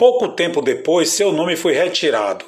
Pouco tempo depois, seu nome foi retirado.